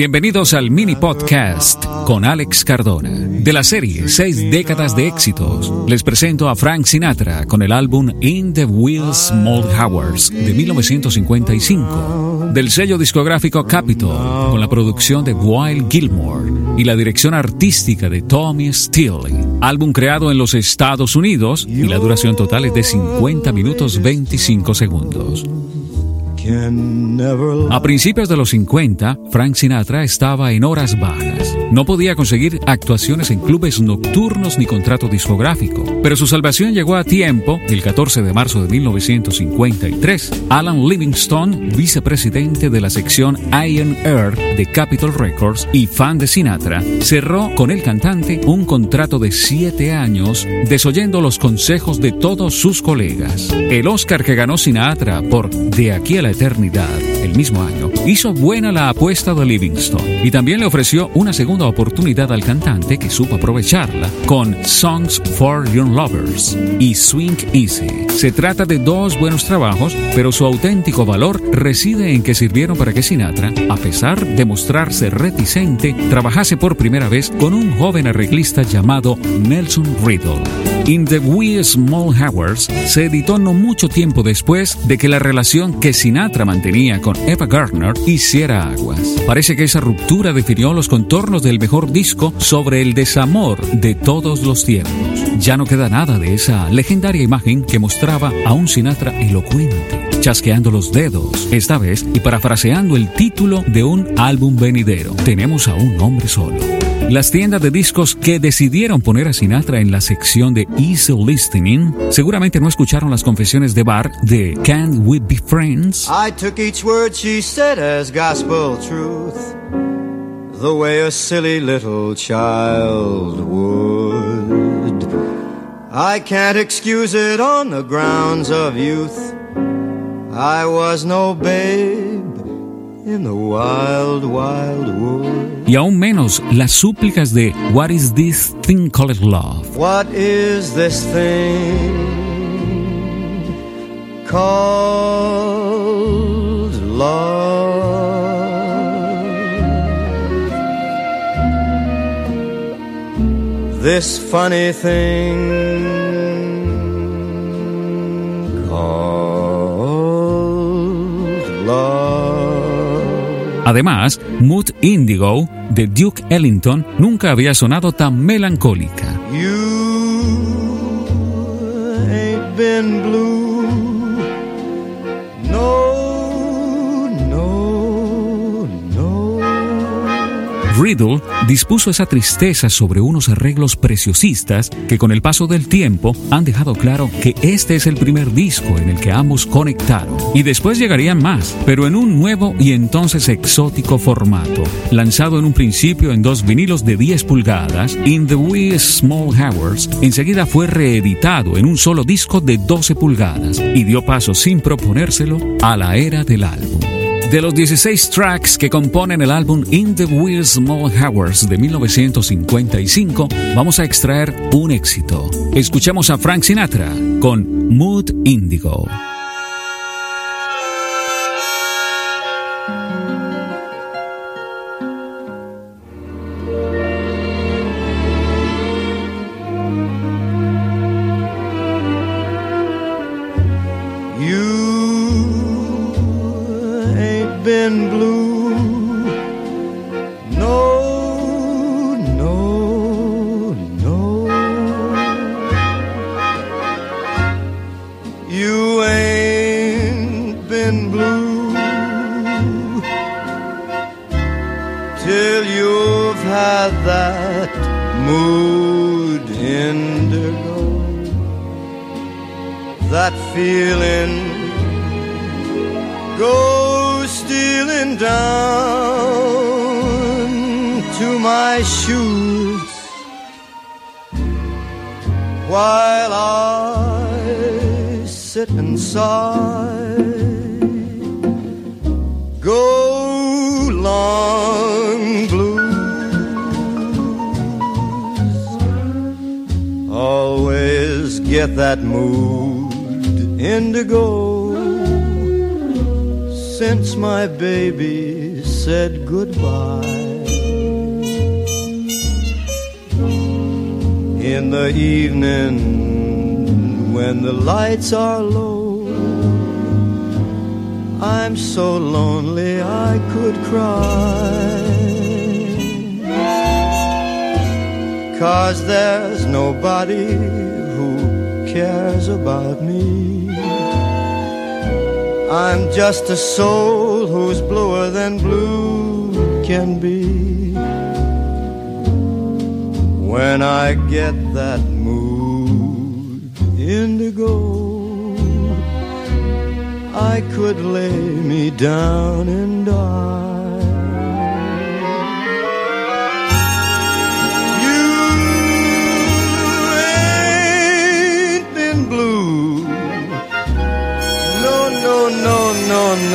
Bienvenidos al mini podcast con Alex Cardona. De la serie Seis décadas de éxitos, les presento a Frank Sinatra con el álbum In the Will Small Hours de 1955. Del sello discográfico Capitol, con la producción de Wild Gilmore y la dirección artística de Tommy Steele. Álbum creado en los Estados Unidos y la duración total es de 50 minutos 25 segundos. A principios de los 50, Frank Sinatra estaba en horas bajas. No podía conseguir actuaciones en clubes nocturnos ni contrato discográfico, pero su salvación llegó a tiempo el 14 de marzo de 1953. Alan Livingston, vicepresidente de la sección Iron Earth de Capitol Records y fan de Sinatra, cerró con el cantante un contrato de siete años, desoyendo los consejos de todos sus colegas. El Oscar que ganó Sinatra por De aquí a la eternidad, el mismo año, hizo buena la apuesta de Livingston y también le ofreció una segunda oportunidad al cantante que supo aprovecharla con Songs for Young Lovers y Swing Easy. Se trata de dos buenos trabajos, pero su auténtico valor reside en que sirvieron para que Sinatra, a pesar de mostrarse reticente, trabajase por primera vez con un joven arreglista llamado Nelson Riddle. In the Wee Small Hours se editó no mucho tiempo después de que la relación que Sinatra mantenía con Eva Gardner hiciera aguas. Parece que esa ruptura definió los contornos del mejor disco sobre el desamor de todos los tiempos. Ya no queda nada de esa legendaria imagen que mostraba a un Sinatra elocuente chasqueando los dedos, esta vez y parafraseando el título de un álbum venidero. Tenemos a un hombre solo. Las tiendas de discos que decidieron poner a Sinatra en la sección de Easy Listening seguramente no escucharon las confesiones de Bar de Can We Be Friends? I took each word she said as gospel truth, the way a silly little child would. I can't excuse it on the grounds of youth. I was no babe in the wild, wild wood. Y aún menos las súplicas de What is this thing called love? What is this thing called love? This funny thing called Además, Mood Indigo de Duke Ellington nunca había sonado tan melancólica. You ain't been blue. No, no, no. Riddle dispuso esa tristeza sobre unos arreglos preciosistas que con el paso del tiempo han dejado claro que este es el primer disco en el que ambos conectaron. Y después llegarían más, pero en un nuevo y entonces exótico formato. Lanzado en un principio en dos vinilos de 10 pulgadas, In the Wee Small Hours enseguida fue reeditado en un solo disco de 12 pulgadas y dio paso sin proponérselo a la era del álbum. De los 16 tracks que componen el álbum In the Wee Small Hours de 1955, vamos a extraer un éxito. Escuchamos a Frank Sinatra con Mood Indigo. been blue. No, no, no. You ain't been blue till you've had that mood indigo, that feeling stealing down to my shoes while I sit and sigh. Go long blues. Always get that mood indigo since my baby said goodbye. In the evening when the lights are low, I'm so lonely I could cry. Cause there's nobody who cares about me. I'm just a soul who's bluer than blue can be. When I get that mood indigo. I could lay me down and die.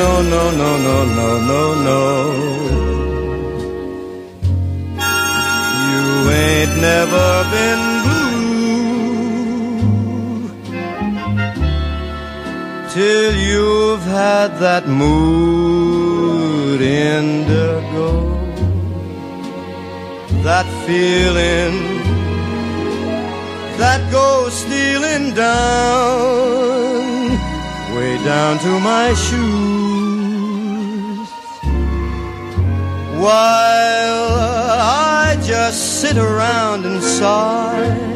No, no, no, no, no, no, no. You ain't never been blue. till you've had that mood indigo, that feeling that goes stealing down, way down to my shoes, while I just sit around and sigh.